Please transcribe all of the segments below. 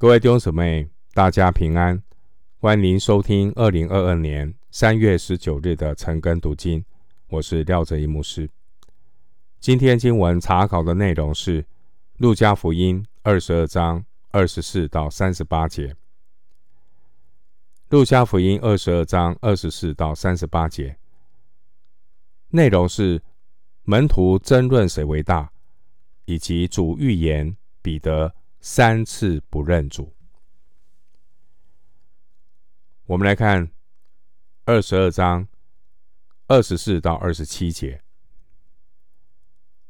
各位弟兄姊妹，大家平安，欢迎收听二零二二年三月十九日的晨更读经。我是廖哲一牧师。今天经文查考的内容是《路加福音》二十二章二十四到三十八节。《路加福音》二十二章二十四到三十八节内容是门徒争论谁为大，以及主预言彼得。三次不认主。我们来看二十二章二十四到二十七节，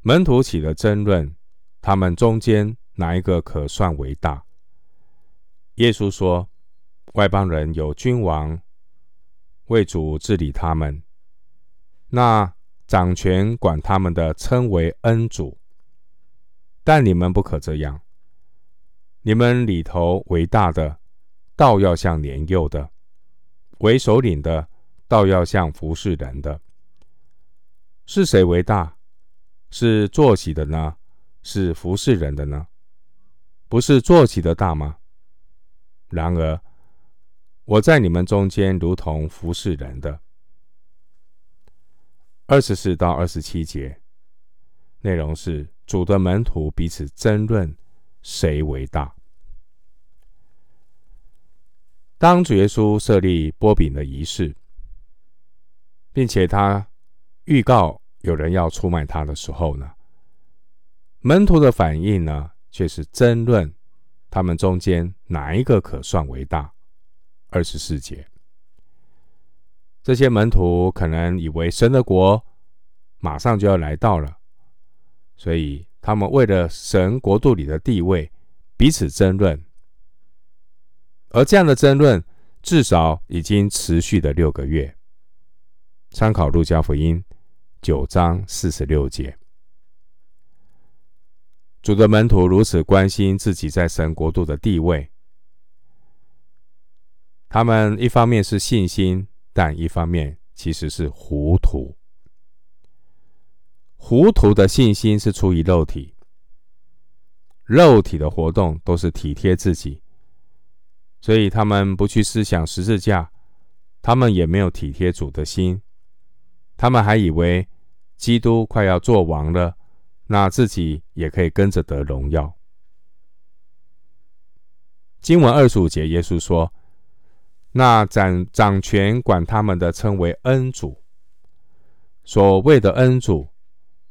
门徒起了争论，他们中间哪一个可算为大？耶稣说：外邦人有君王，为主治理他们，那掌权管他们的称为恩主，但你们不可这样。你们里头为大的，倒要像年幼的；为首领的，倒要像服侍人的。是谁为大？是坐席的呢？是服侍人的呢？不是坐席的大吗？然而，我在你们中间如同服侍人的。二十四到二十七节内容是主的门徒彼此争论。谁为大？当主耶稣设立波饼的仪式，并且他预告有人要出卖他的时候呢，门徒的反应呢，却是争论他们中间哪一个可算为大。二十四节，这些门徒可能以为神的国马上就要来到了，所以。他们为了神国度里的地位彼此争论，而这样的争论至少已经持续了六个月。参考路加福音九章四十六节，主的门徒如此关心自己在神国度的地位，他们一方面是信心，但一方面其实是糊涂。糊涂的信心是出于肉体，肉体的活动都是体贴自己，所以他们不去思想十字架，他们也没有体贴主的心，他们还以为基督快要做王了，那自己也可以跟着得荣耀。经文二十五节，耶稣说：“那掌掌权管他们的称为恩主，所谓的恩主。”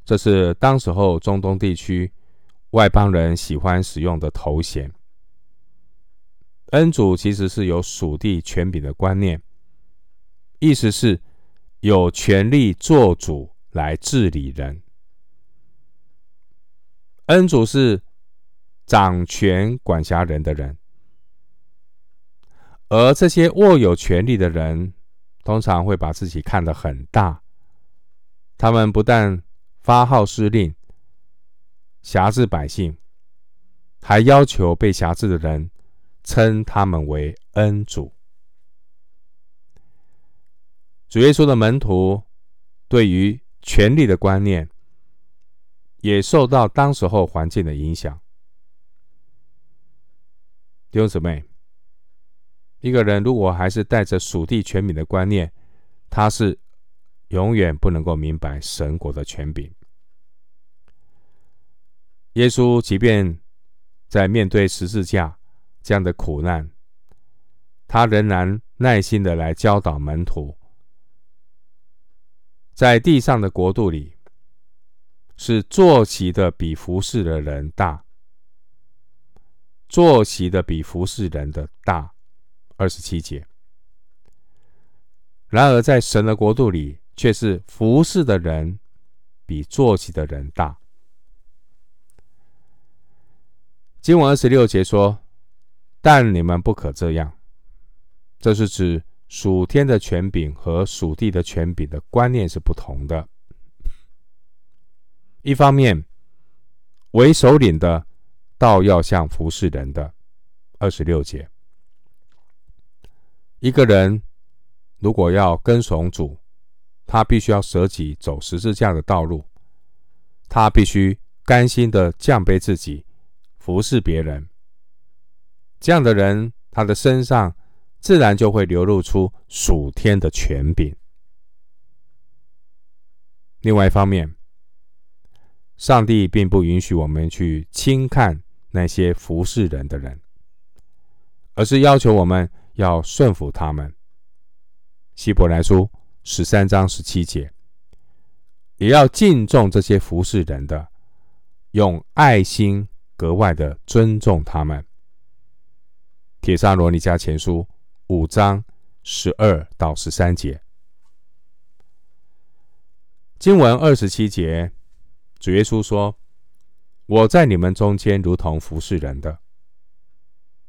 这是当时候中东地区外邦人喜欢使用的头衔。恩主其实是有属地权柄的观念，意思是有权力做主来治理人。恩主是掌权管辖人的人，而这些握有权力的人，通常会把自己看得很大。他们不但发号施令，辖制百姓，还要求被辖制的人称他们为恩主。主耶稣的门徒对于权力的观念，也受到当时候环境的影响。弟兄姊妹，一个人如果还是带着属地权柄的观念，他是永远不能够明白神国的权柄。耶稣即便在面对十字架这样的苦难，他仍然耐心的来教导门徒，在地上的国度里，是坐席的比服侍的人大，坐席的比服侍人的大。二十七节。然而在神的国度里，却是服侍的人比坐席的人大。经文二十六节说：“但你们不可这样。”这是指属天的权柄和属地的权柄的观念是不同的。一方面，为首领的倒要像服侍人的。二十六节，一个人如果要跟从主，他必须要舍己走十字架的道路，他必须甘心的降卑自己。服侍别人，这样的人，他的身上自然就会流露出属天的权柄。另外一方面，上帝并不允许我们去轻看那些服侍人的人，而是要求我们要顺服他们。希伯来书十三章十七节，也要敬重这些服侍人的，用爱心格外的尊重他们。帖撒罗尼迦前书五章十二到十三节。经文二十七节，主耶稣说：“我在你们中间如同服侍人的。”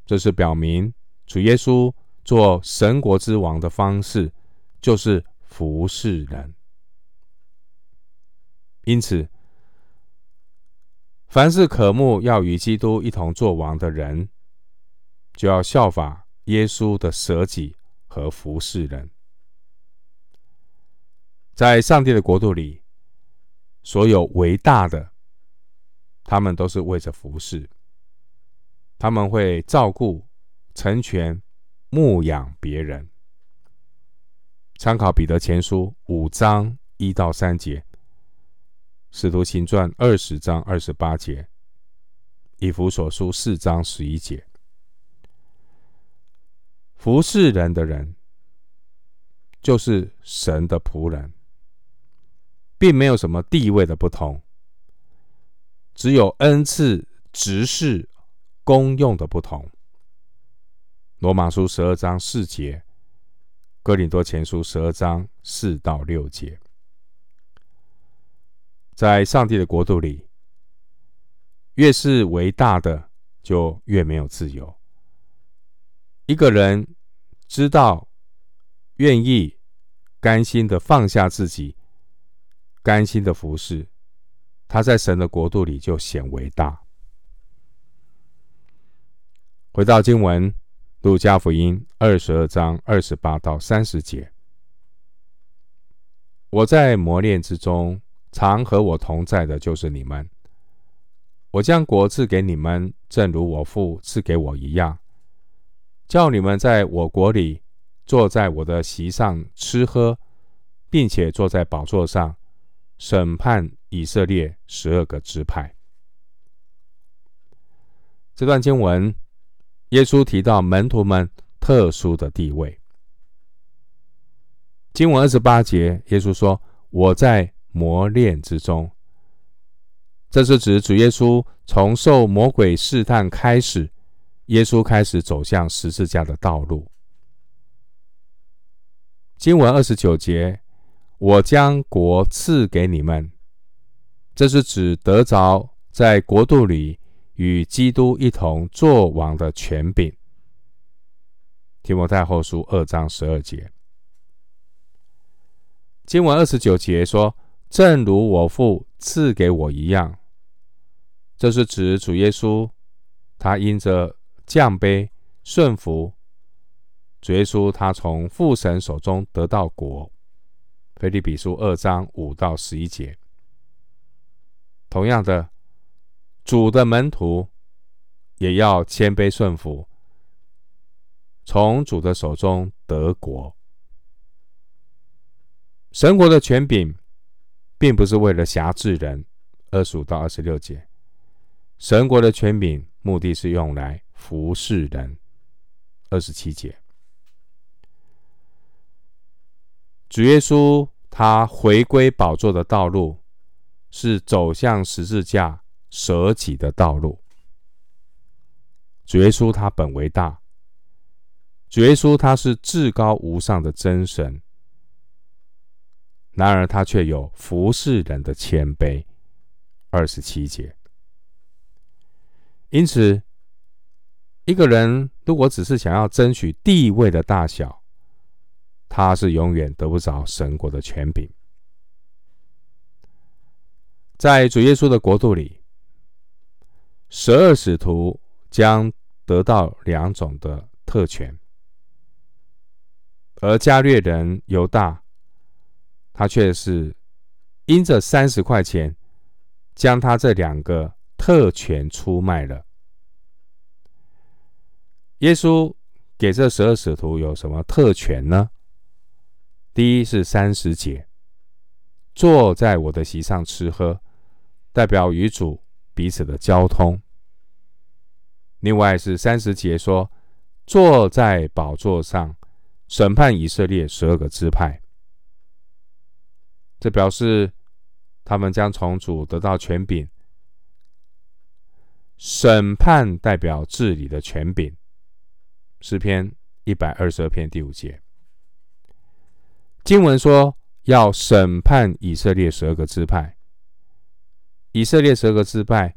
这是表明主耶稣做神国之王的方式，就是服侍人。因此，凡是渴慕要与基督一同作王的人，就要效法耶稣的舍己和服侍人。在上帝的国度里，所有伟大的，他们都是为着服侍。他们会照顾、成全、牧养别人。参考彼得前书五章一到三节，使徒行传二十章二十八节，以弗所书四章十一节。服侍人的人，就是神的仆人。并没有什么地位的不同，只有恩赐、职事、功用的不同。罗马书十二章四节，哥林多前书十二章四到六节，在上帝的国度里，越是伟大的，就越没有自由。一个人知道、愿意、甘心的放下自己。甘心的服侍，他在神的国度里就显伟大。回到经文，路加福音二十二章二十八到三十节：我在磨练之中，常和我同在的，就是你们。我将国赐给你们，正如我父赐给我一样，叫你们在我国里坐在我的席上吃喝，并且坐在宝座上。审判以色列十二个支派。这段经文，耶稣提到门徒们特殊的地位。经文二十八节，耶稣说：“我在磨练之中。”这是指主耶稣从受魔鬼试探开始，耶稣开始走向十字架的道路。经文二十九节。我将国赐给你们，这是指得着在国度里与基督一同作王的权柄。提摩太后书二章十二节，经文二十九节说：“正如我父赐给我一样。”这是指主耶稣，他因着降卑顺服，主耶稣他从父神手中得到国。腓立比书二章五到十一节，同样的，主的门徒也要谦卑顺服，从主的手中得国。神国的权柄，并不是为了辖制人，二十五到二十六节，神国的权柄目的是用来服侍人，二十七节。主耶稣他回归宝座的道路，是走向十字架舍己的道路。主耶稣他本为大，主耶稣他是至高无上的真神，然而他却有服侍人的谦卑。二十七节。因此，一个人如果只是想要争取地位的大小，他是永远得不着神国的权柄。在主耶稣的国度里，十二使徒将得到两种的特权，而加略人犹大，他却是因着三十块钱，将他这两个特权出卖了。耶稣给这十二使徒有什么特权呢？第一是三十节，坐在我的席上吃喝，代表与主彼此的交通。另外是三十节说，坐在宝座上审判以色列十二个支派，这表示他们将从主得到权柄。审判代表治理的权柄。诗篇一百二十二篇第五节，经文说要审判以色列十二个支派。以色列十二个支派，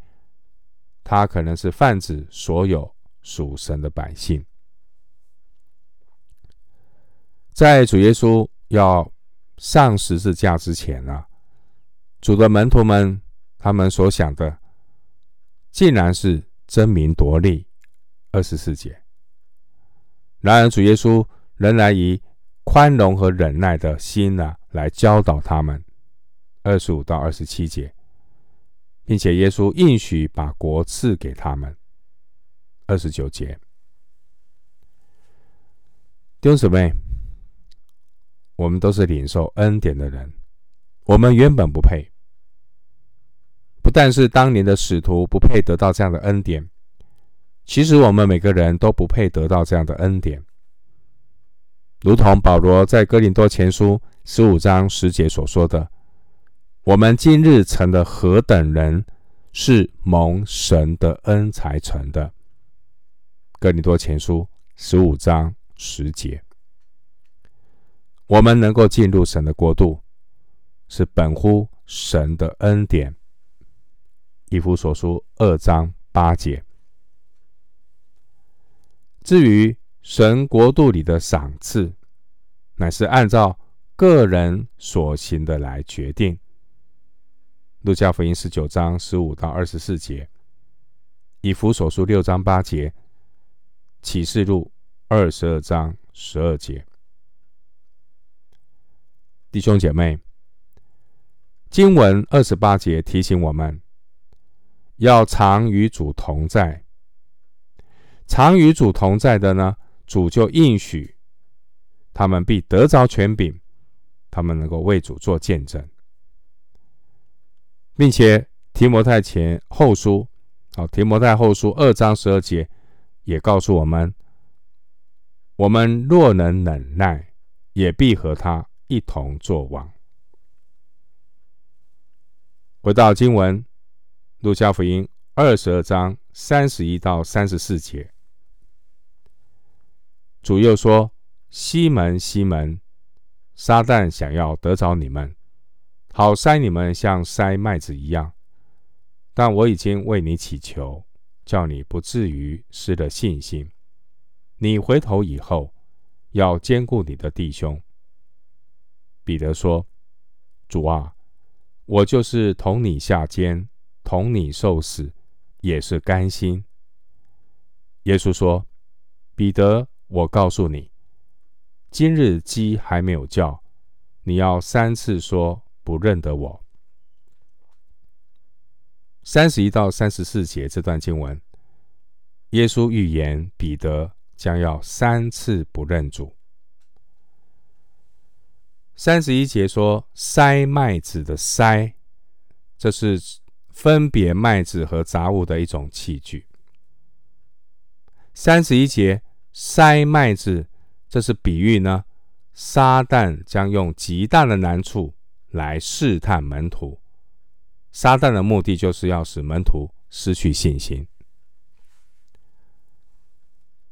他可能是泛指所有属神的百姓。在主耶稣要上十字架之前啊，主的门徒们他们所想的。竟然是争名夺利，二十四节。然而主耶稣仍然以宽容和忍耐的心呢、啊，来教导他们，二十五到二十七节，并且耶稣应许把国赐给他们，二十九节。弟兄姊妹，我们都是领受恩典的人，我们原本不配。不但是当年的使徒不配得到这样的恩典，其实我们每个人都不配得到这样的恩典。如同保罗在哥林多前书十五章十节所说的：“我们今日成的何等人，是蒙神的恩才成的。”哥林多前书十五章十节，我们能够进入神的国度，是本乎神的恩典。以弗所书二章八节。至于神国度里的赏赐，乃是按照个人所行的来决定。路加福音十九章十五到二十四节，以弗所书六章八节，启示录二十二章十二节。弟兄姐妹，经文二十八节提醒我们。要常与主同在，常与主同在的呢，主就应许他们必得着权柄，他们能够为主做见证，并且提摩太前后书，好，提摩太后书二章十二节也告诉我们：我们若能忍耐，也必和他一同作王。回到经文。路加福音二十二章三十一到三十四节，主又说：“西门，西门，撒旦想要得着你们，好筛你们像筛麦子一样。但我已经为你祈求，叫你不至于失了信心。你回头以后，要兼顾你的弟兄。”彼得说：“主啊，我就是同你下监。”同你受死，也是甘心。耶稣说：“彼得，我告诉你，今日鸡还没有叫，你要三次说不认得我。”三十一到三十四节这段经文，耶稣预言彼得将要三次不认主。三十一节说：“筛麦子的筛，这是。”分别麦子和杂物的一种器具。三十一节筛麦子，这是比喻呢，撒旦将用极大的难处来试探门徒。撒旦的目的就是要使门徒失去信心。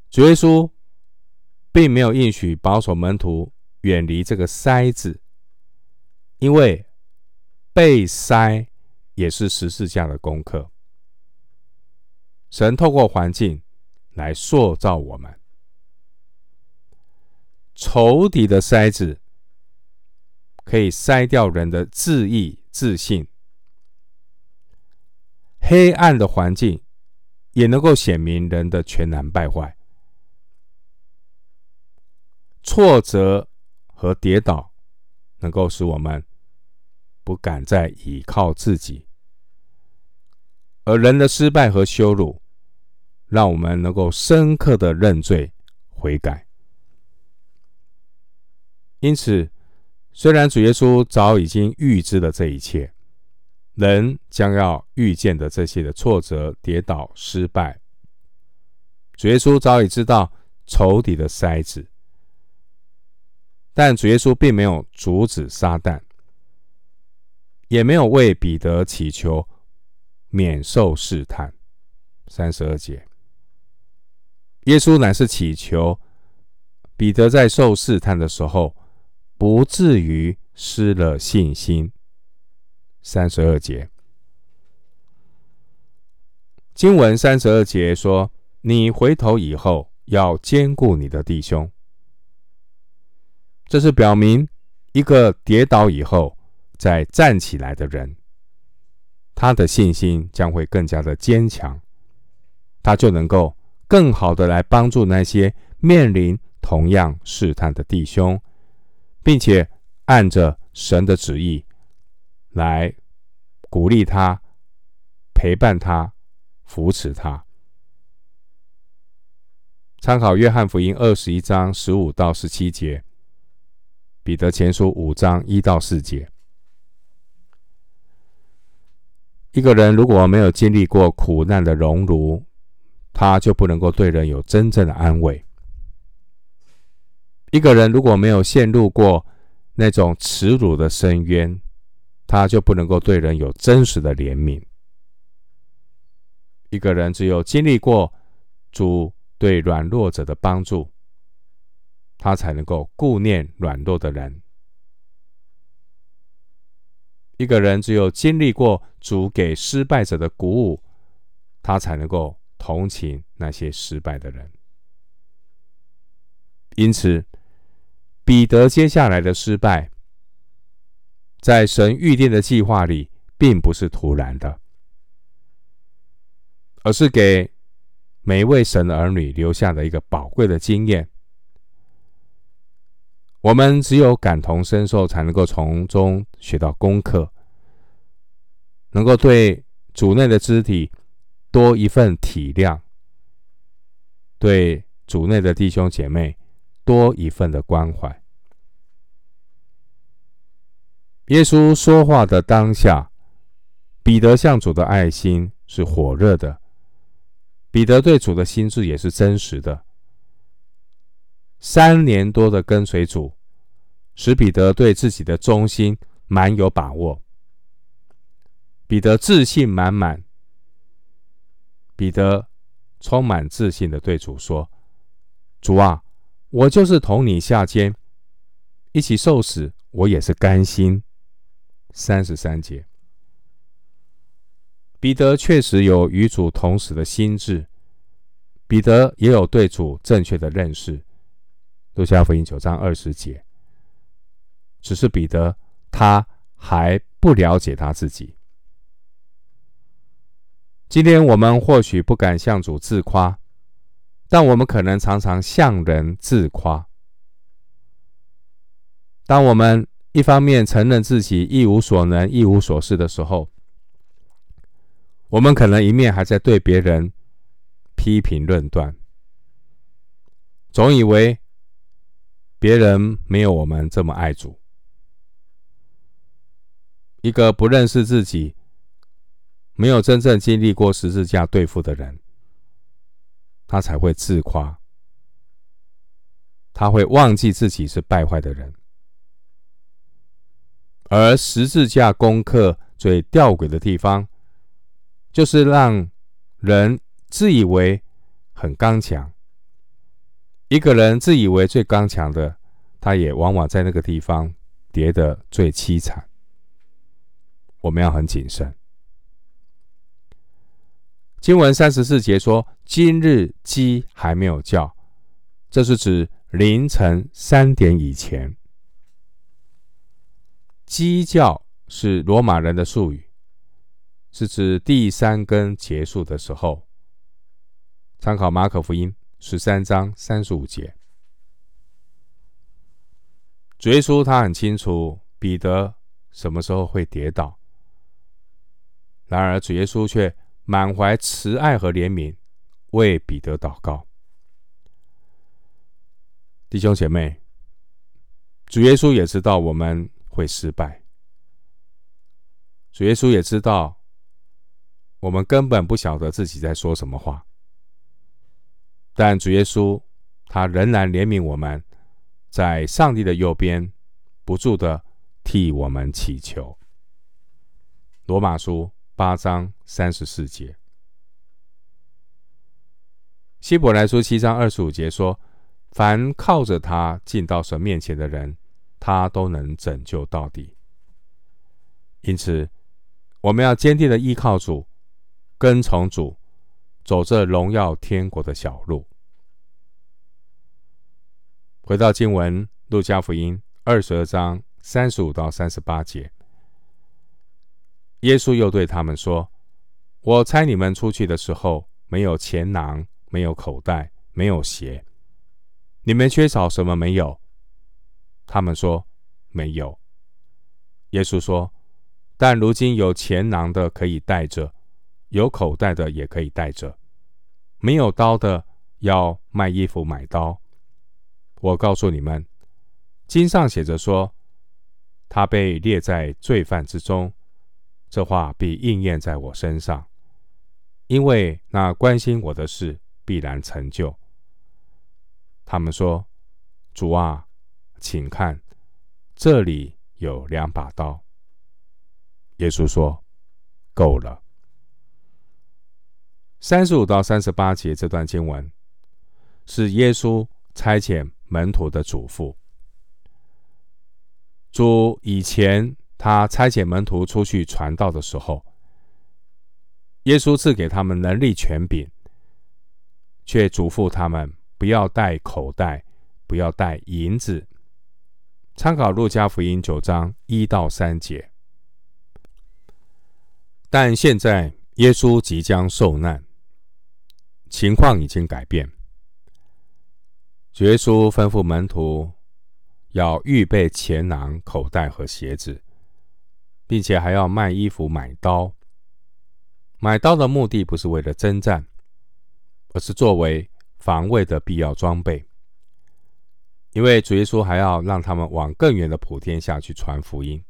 主耶稣并没有应许保守门徒远离这个筛子，因为被筛。也是十字架的功课。神透过环境来塑造我们。仇敌的筛子可以筛掉人的自意、自信；黑暗的环境也能够显明人的全然败坏。挫折和跌倒能够使我们。不敢再依靠自己，而人的失败和羞辱，让我们能够深刻的认罪悔改。因此，虽然主耶稣早已经预知了这一切，人将要遇见的这些的挫折、跌倒、失败，主耶稣早已知道仇敌的筛子，但主耶稣并没有阻止撒旦，也没有为彼得祈求免受试探。三十二节。耶稣乃是祈求彼得在受试探的时候，不至于失了信心。三十二节经文三十二节说：“你回头以后，要兼顾你的弟兄。”这是表明一个跌倒以后再站起来的人，他的信心将会更加的坚强，他就能够。更好的来帮助那些面临同样试探的弟兄，并且按着神的旨意来鼓励他、陪伴他、扶持他。参考约翰福音二十一章十五到十七节，彼得前书五章一到四节。一个人如果没有经历过苦难的熔炉，他就不能够对人有真正的安慰。一个人如果没有陷入过那种耻辱的深渊，他就不能够对人有真实的怜悯。一个人只有经历过主对软弱者的帮助，他才能够顾念软弱的人。一个人只有经历过主给失败者的鼓舞，他才能够。同情那些失败的人，因此彼得接下来的失败，在神预定的计划里，并不是突然的，而是给每一位神的儿女留下的一个宝贵的经验。我们只有感同身受，才能够从中学到功课，能够对主内的肢体。多一份体谅，对主内的弟兄姐妹多一份的关怀。耶稣说话的当下，彼得向主的爱心是火热的，彼得对主的心志也是真实的。三年多的跟随主，使彼得对自己的忠心蛮有把握，彼得自信满满。彼得充满自信的对主说：“主啊，我就是同你下监，一起受死，我也是甘心。”三十三节，彼得确实有与主同死的心志，彼得也有对主正确的认识。路加福音九章二十节，只是彼得他还不了解他自己。今天我们或许不敢向主自夸，但我们可能常常向人自夸。当我们一方面承认自己一无所能、一无所事的时候，我们可能一面还在对别人批评论断，总以为别人没有我们这么爱主。一个不认识自己。没有真正经历过十字架对付的人，他才会自夸，他会忘记自己是败坏的人。而十字架功课最吊诡的地方，就是让人自以为很刚强。一个人自以为最刚强的，他也往往在那个地方跌得最凄惨。我们要很谨慎。经文三十四节说：“今日鸡还没有叫。”这是指凌晨三点以前。鸡叫是罗马人的术语，是指第三更结束的时候。参考马可福音十三章三十五节。主耶稣他很清楚彼得什么时候会跌倒，然而主耶稣却。满怀慈爱和怜悯，为彼得祷告。弟兄姐妹，主耶稣也知道我们会失败，主耶稣也知道我们根本不晓得自己在说什么话，但主耶稣他仍然怜悯我们，在上帝的右边不住的替我们祈求。罗马书八章三十四节。希伯来书七章二十五节说：“凡靠着他进到神面前的人，他都能拯救到底。”因此，我们要坚定的依靠主，跟从主，走这荣耀天国的小路。回到经文，路加福音二十二章三十五到三十八节，耶稣又对他们说：“我猜你们出去的时候，没有钱囊。”没有口袋，没有鞋，你们缺少什么没有？他们说没有。耶稣说：“但如今有钱囊的可以带着，有口袋的也可以带着。没有刀的要卖衣服买刀。我告诉你们，经上写着说，他被列在罪犯之中。这话必应验在我身上，因为那关心我的事。”必然成就。他们说：“主啊，请看，这里有两把刀。”耶稣说：“够了。”三十五到三十八节这段经文是耶稣差遣门徒的嘱咐。主以前他差遣门徒出去传道的时候，耶稣赐给他们能力权柄。却嘱咐他们不要带口袋，不要带银子。参考路加福音九章一到三节。但现在耶稣即将受难，情况已经改变。耶稣吩咐门徒要预备钱囊、口袋和鞋子，并且还要卖衣服、买刀。买刀的目的不是为了征战。而是作为防卫的必要装备，因为主耶稣还要让他们往更远的普天下去传福音。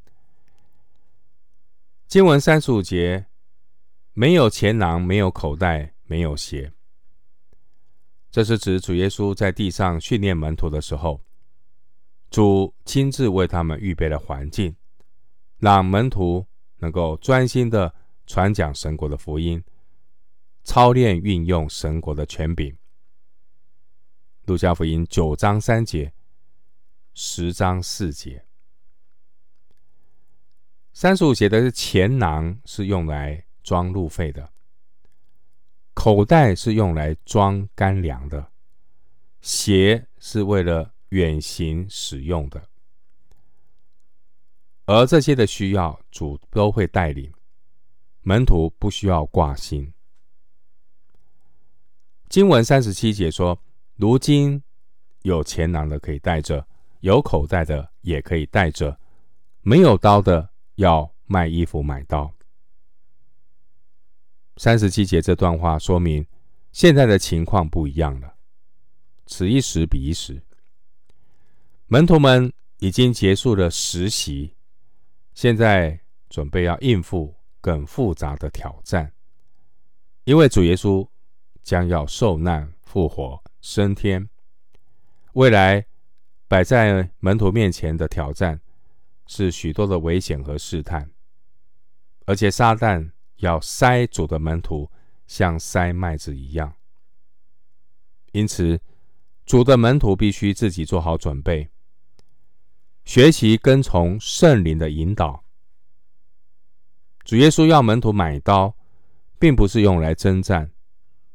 经文三十五节，没有钱囊，没有口袋，没有鞋。这是指主耶稣在地上训练门徒的时候，主亲自为他们预备了环境，让门徒能够专心的传讲神国的福音。操练运用神国的权柄。路加福音九章三节，十章四节，三十五节的钱囊是用来装路费的，口袋是用来装干粮的，鞋是为了远行使用的。而这些的需要，主都会带领，门徒不需要挂心。经文三十七节说：“如今有钱囊的可以带着，有口袋的也可以带着，没有刀的要卖衣服买刀。”三十七节这段话说明现在的情况不一样了，此一时彼一时。门徒们已经结束了实习，现在准备要应付更复杂的挑战，因为主耶稣。将要受难、复活、升天。未来摆在门徒面前的挑战是许多的危险和试探，而且撒旦要筛主的门徒像筛麦子一样。因此，主的门徒必须自己做好准备，学习跟从圣灵的引导。主耶稣要门徒买刀，并不是用来征战。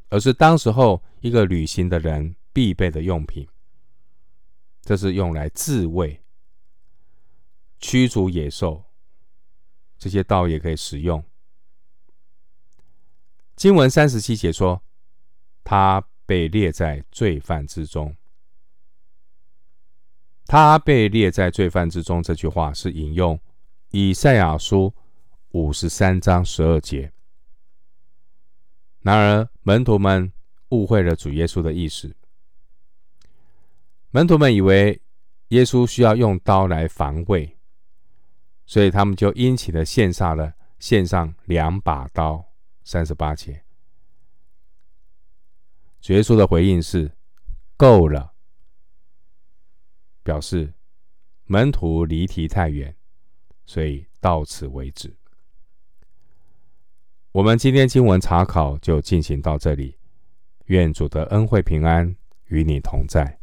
而是当时候一个旅行的人必备的用品，这是用来自卫、驱逐野兽，这些刀也可以使用。经文三十七节说，他被列在罪犯之中。他被列在罪犯之中，这句话是引用以赛亚书五十三章十二节。然而，门徒们误会了主耶稣的意思。门徒们以为耶稣需要用刀来防卫，所以他们就殷勤的献上了献上两把刀。三十八节，主耶稣的回应是：够了，表示门徒离题太远，所以到此为止。我们今天经文查考就进行到这里，愿主的恩惠平安与你同在。